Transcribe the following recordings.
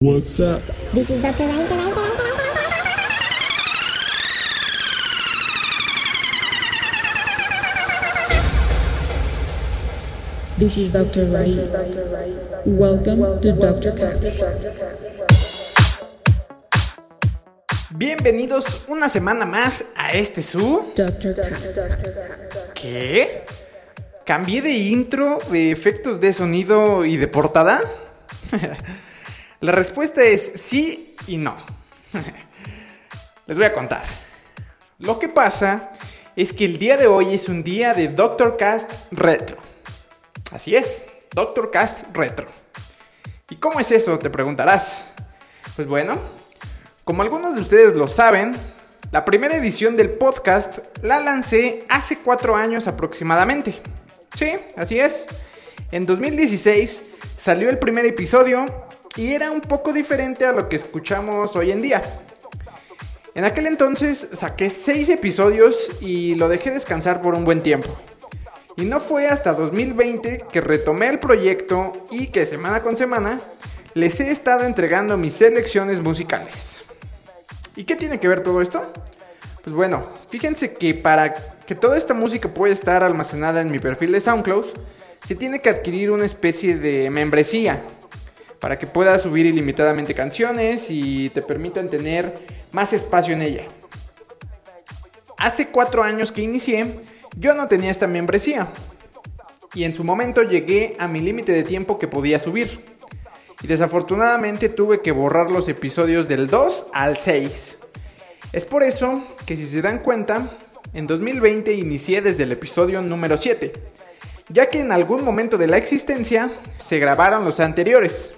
What's up? This is Dr. Right, right, right, This is Dr. Ray. Welcome to Dr. Cats. Bienvenidos una semana más a este su. Dr. Cats. ¿Qué? ¿Cambié de intro, de efectos de sonido y de portada? La respuesta es sí y no. Les voy a contar. Lo que pasa es que el día de hoy es un día de Doctor Cast Retro. Así es, Doctor Cast Retro. ¿Y cómo es eso? Te preguntarás. Pues bueno, como algunos de ustedes lo saben, la primera edición del podcast la lancé hace cuatro años aproximadamente. Sí, así es. En 2016 salió el primer episodio y era un poco diferente a lo que escuchamos hoy en día. En aquel entonces saqué seis episodios y lo dejé descansar por un buen tiempo. Y no fue hasta 2020 que retomé el proyecto y que semana con semana les he estado entregando mis selecciones musicales. ¿Y qué tiene que ver todo esto? Pues bueno, fíjense que para que toda esta música pueda estar almacenada en mi perfil de SoundCloud, se tiene que adquirir una especie de membresía para que puedas subir ilimitadamente canciones y te permitan tener más espacio en ella. Hace cuatro años que inicié, yo no tenía esta membresía y en su momento llegué a mi límite de tiempo que podía subir. Y desafortunadamente tuve que borrar los episodios del 2 al 6. Es por eso que si se dan cuenta, en 2020 inicié desde el episodio número 7, ya que en algún momento de la existencia se grabaron los anteriores.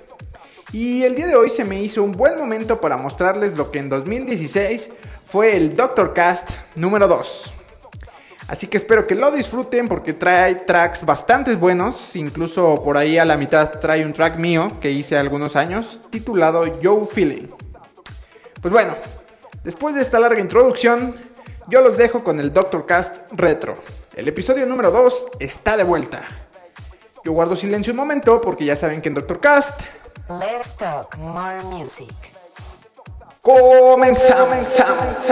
Y el día de hoy se me hizo un buen momento para mostrarles lo que en 2016 fue el Doctor Cast número 2. Así que espero que lo disfruten porque trae tracks bastante buenos, incluso por ahí a la mitad trae un track mío que hice algunos años titulado Yo Feeling. Pues bueno, después de esta larga introducción, yo los dejo con el Doctor Cast Retro. El episodio número 2 está de vuelta. Yo guardo silencio un momento porque ya saben que en Doctor Cast Let's talk more music. comenzamos. Let's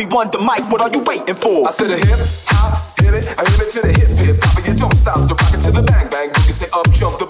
me one, the mic. What are you waiting for? I said a hip hop, hit it, I hit it to the hip hip hop, and you don't stop the rocket to the bang bang boogie. Say up jump the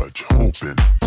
judge hoping.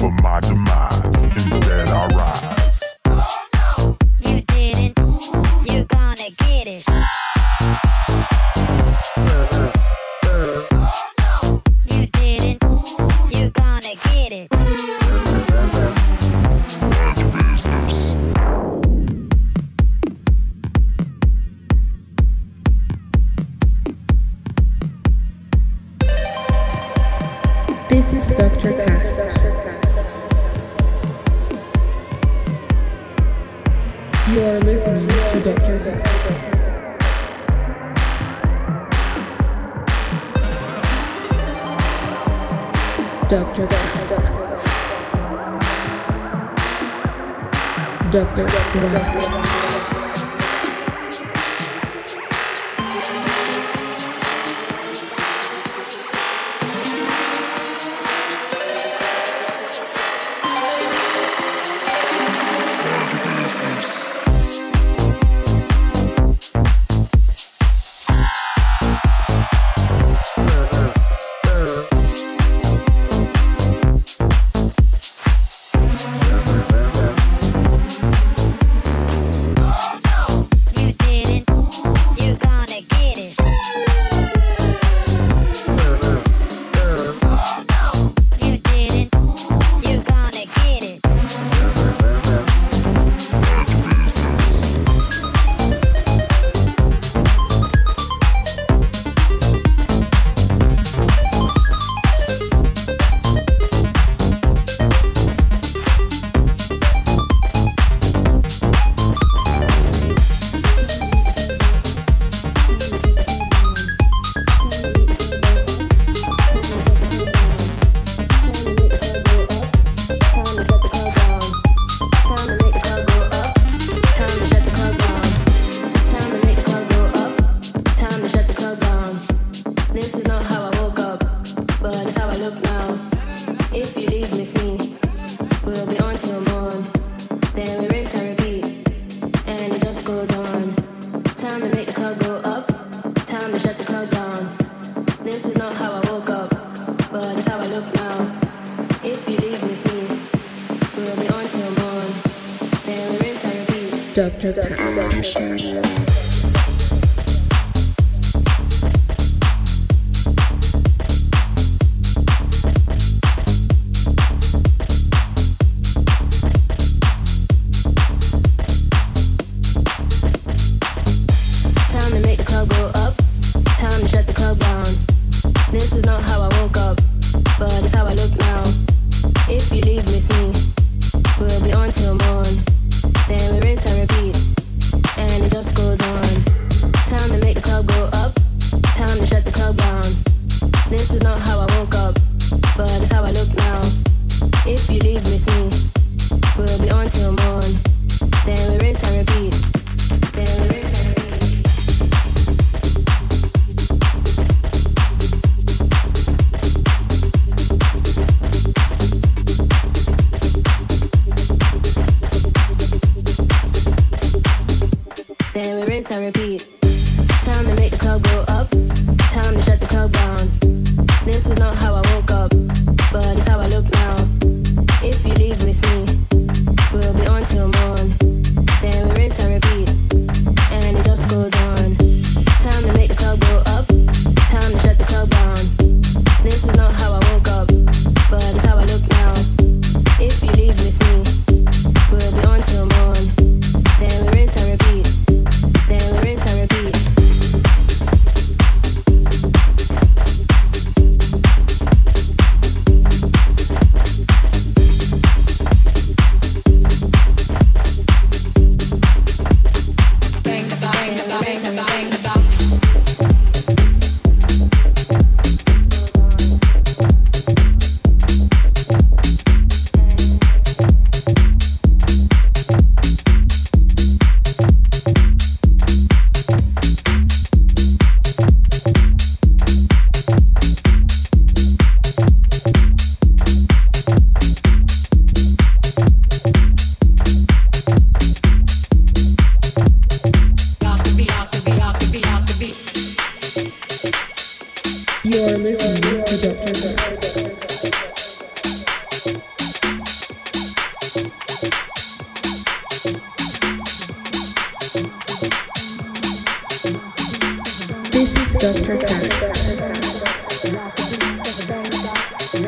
Repeat. Dr. Cast.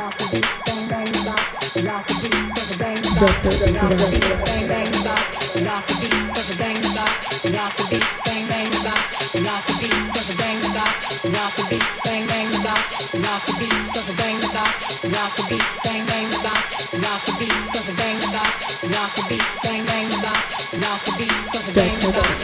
Knock the beat, bang bang the box. Knock the beat, does it bang the box?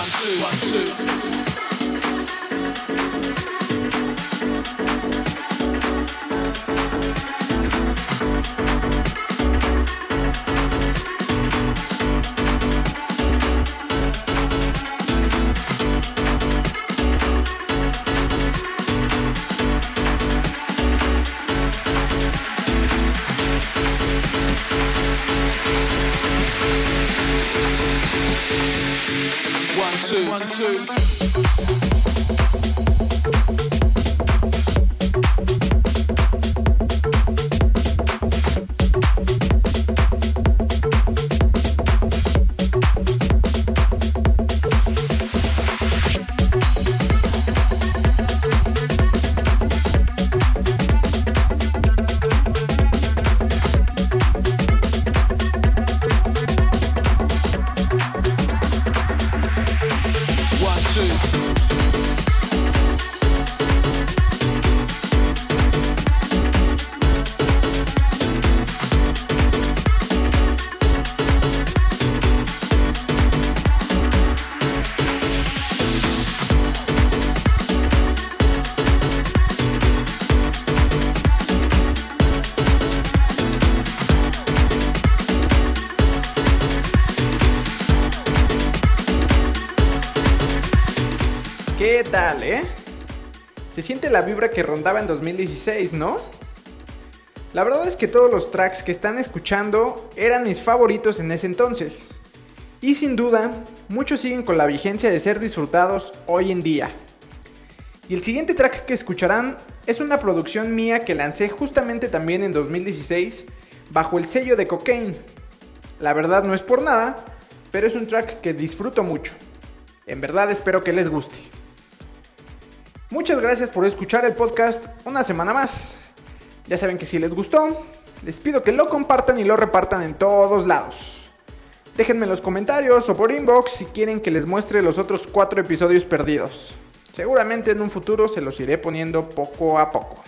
One, two, one, two. Tal, eh? Se siente la vibra que rondaba en 2016, ¿no? La verdad es que todos los tracks que están escuchando eran mis favoritos en ese entonces. Y sin duda, muchos siguen con la vigencia de ser disfrutados hoy en día. Y el siguiente track que escucharán es una producción mía que lancé justamente también en 2016 bajo el sello de Cocaine. La verdad no es por nada, pero es un track que disfruto mucho. En verdad espero que les guste. Muchas gracias por escuchar el podcast una semana más. Ya saben que si les gustó, les pido que lo compartan y lo repartan en todos lados. Déjenme en los comentarios o por inbox si quieren que les muestre los otros cuatro episodios perdidos. Seguramente en un futuro se los iré poniendo poco a poco.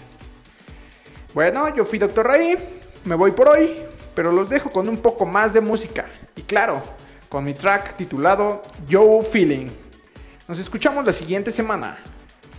Bueno, yo fui Dr. Ray, me voy por hoy, pero los dejo con un poco más de música. Y claro, con mi track titulado Yo Feeling. Nos escuchamos la siguiente semana.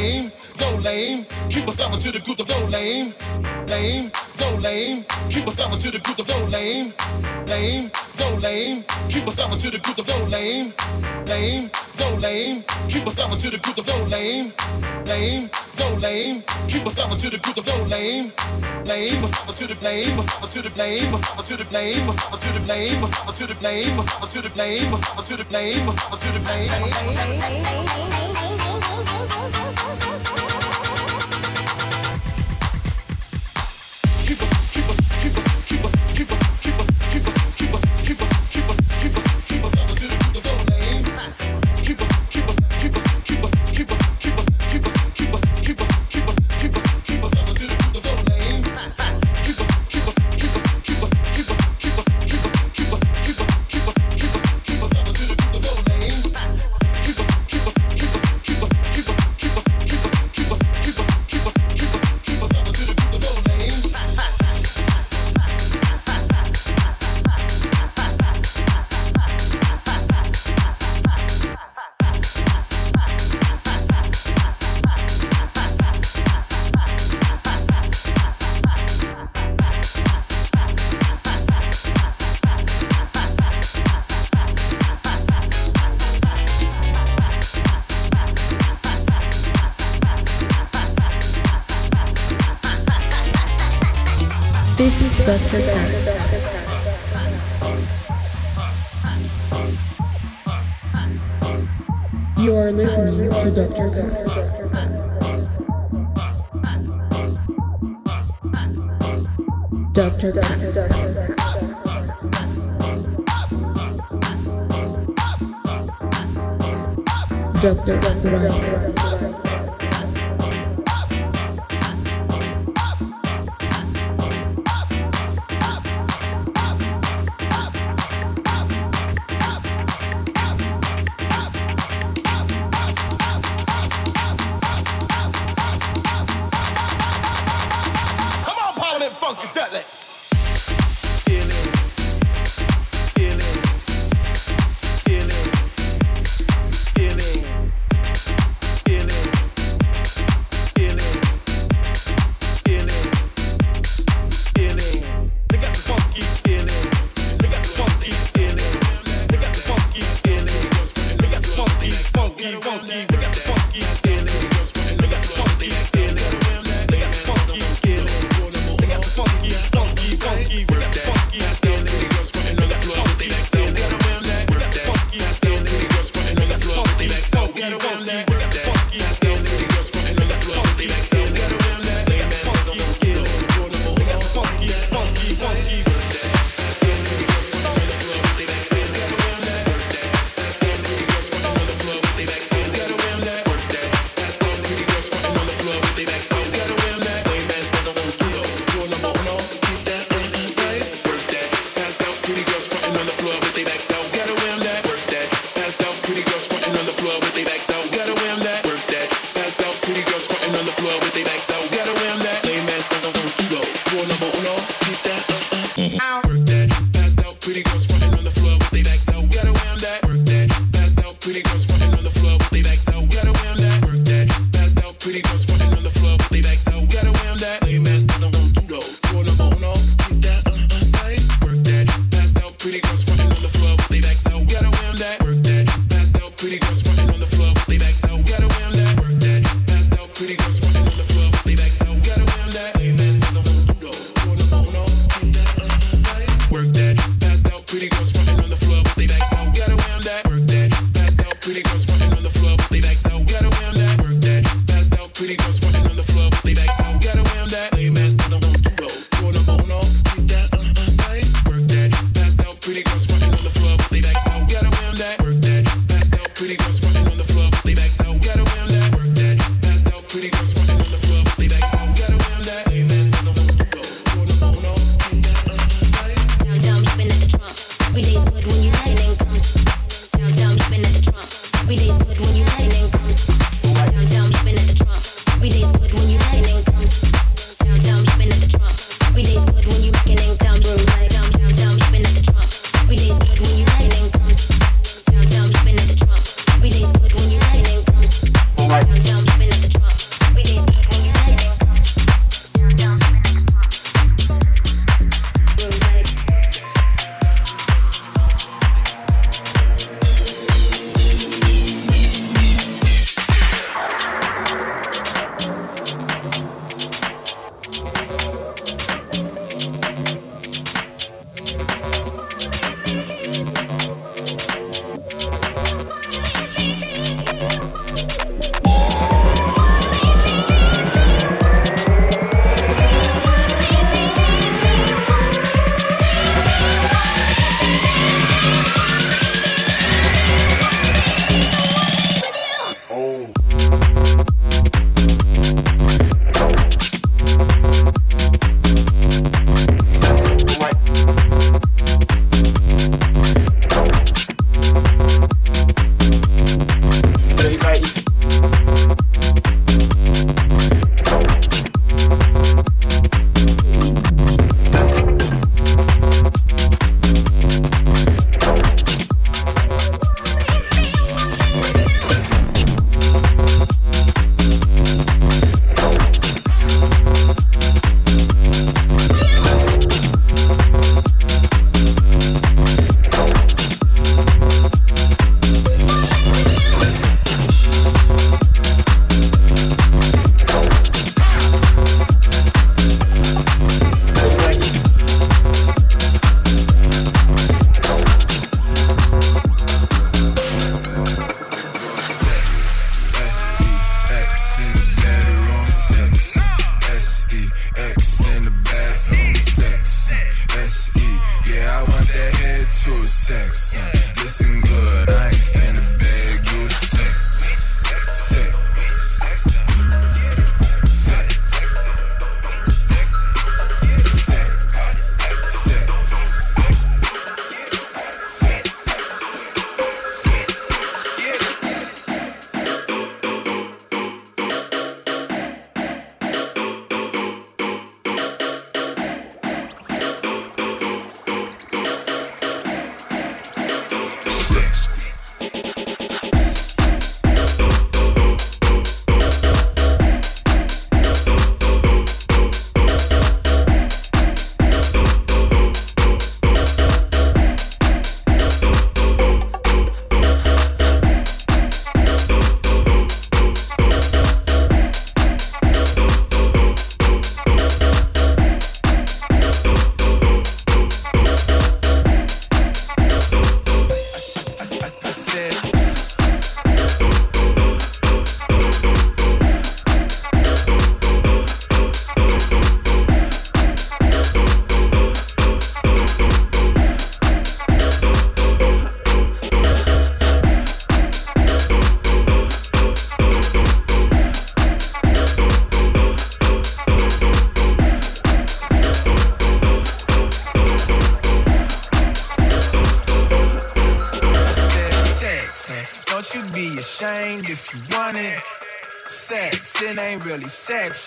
Lame, no lame. Keep on stopping to the group of no lame, lame, no lame. Keep on stopping to the group of no lame, lame, no lame. Keep on stopping to the group of no lame, lame, no lame. Keep on stopping to the group of no lame, lame, no lame. Keep on stopping to the group of no lame, lame. Stop to the blame, stop to the blame, stop to the blame, stop to the blame, stop to the blame, stop to the blame, stop to the blame, stop to the blame.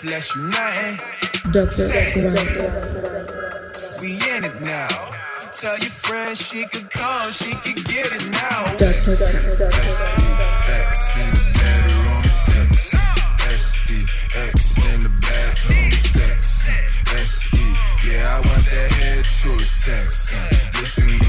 It ain't really sex unless you nothing. Dr. We in it now. Tell your friends she could come, she could get it now. Dr. Cat. S-E-X in the bedroom sex. S-E-X in the bathroom sex. S-E, yeah, I want that head to sex. Listen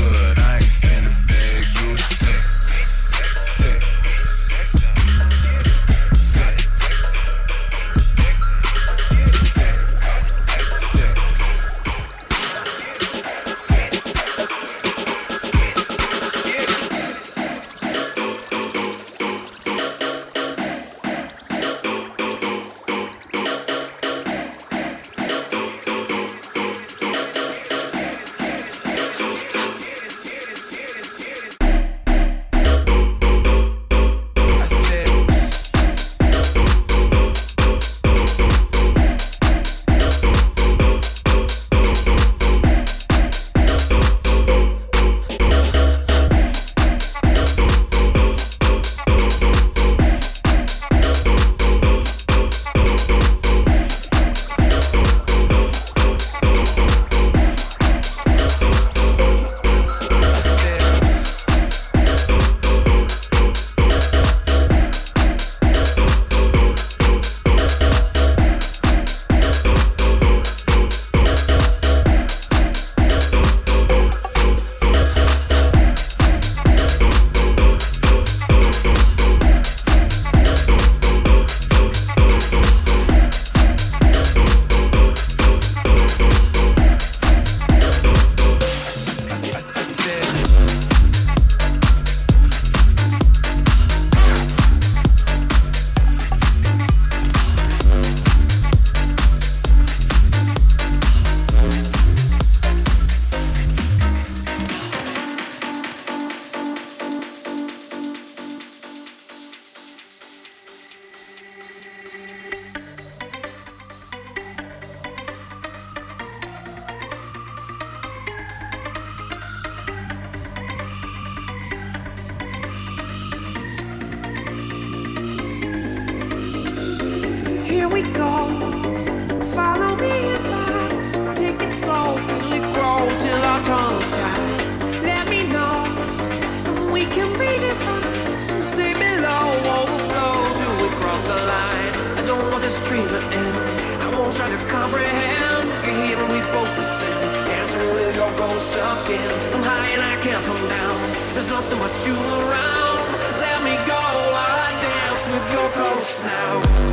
dream to end. I won't try to comprehend. You're here and we both ascend. Dancing with your ghost again. I'm high and I can't come down. There's nothing but you around. Let me go I dance with your ghost now.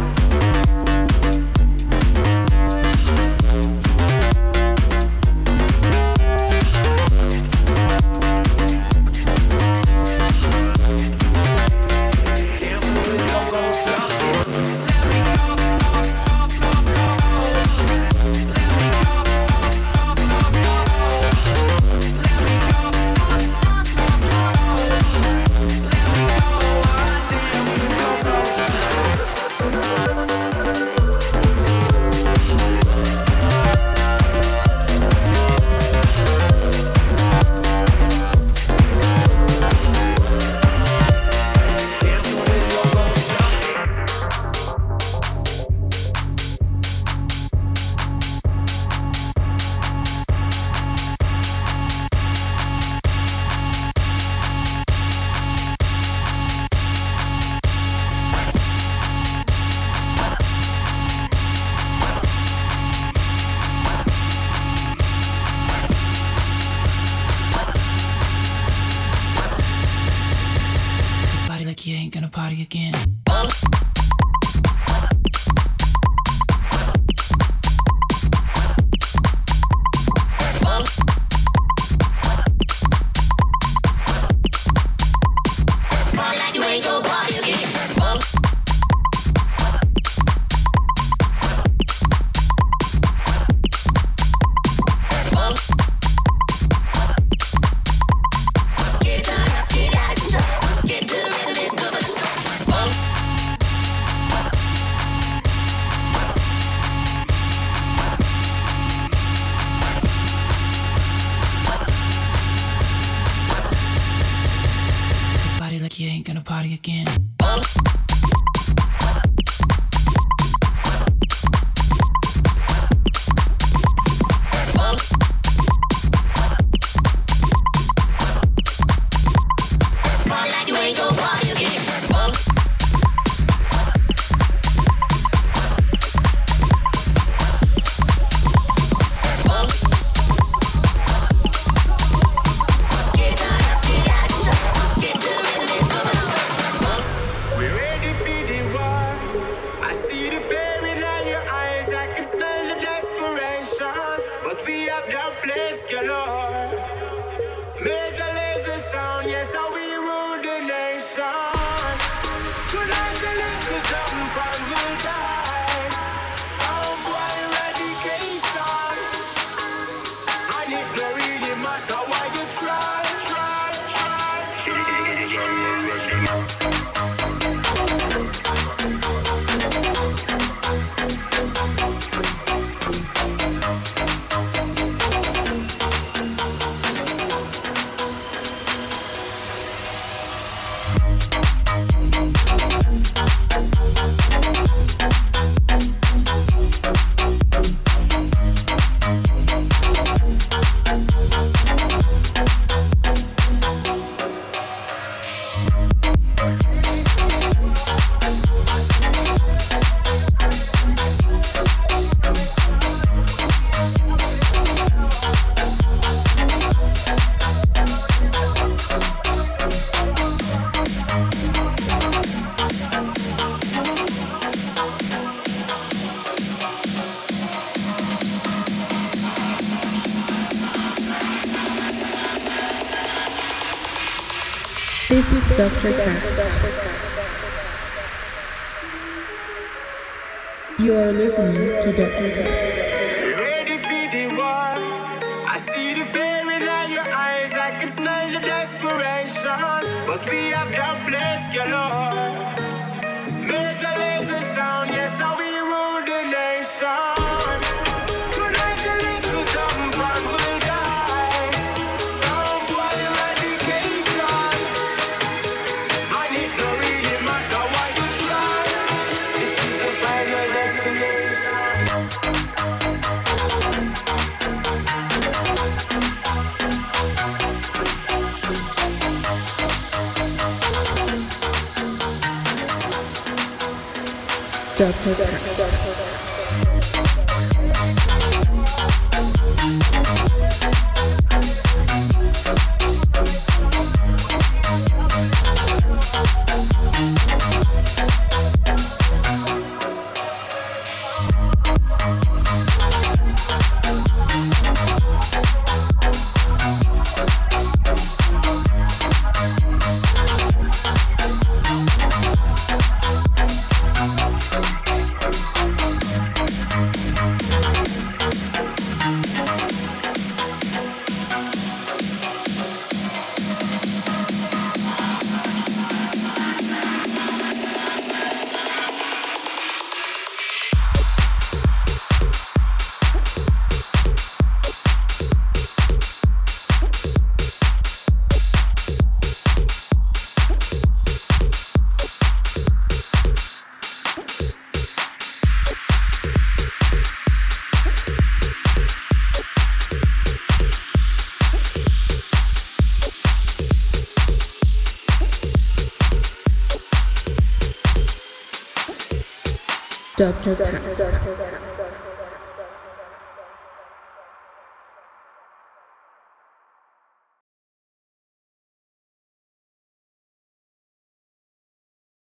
Dr. Cast. You are listening to Dr. Cast. Production Dr. Cast.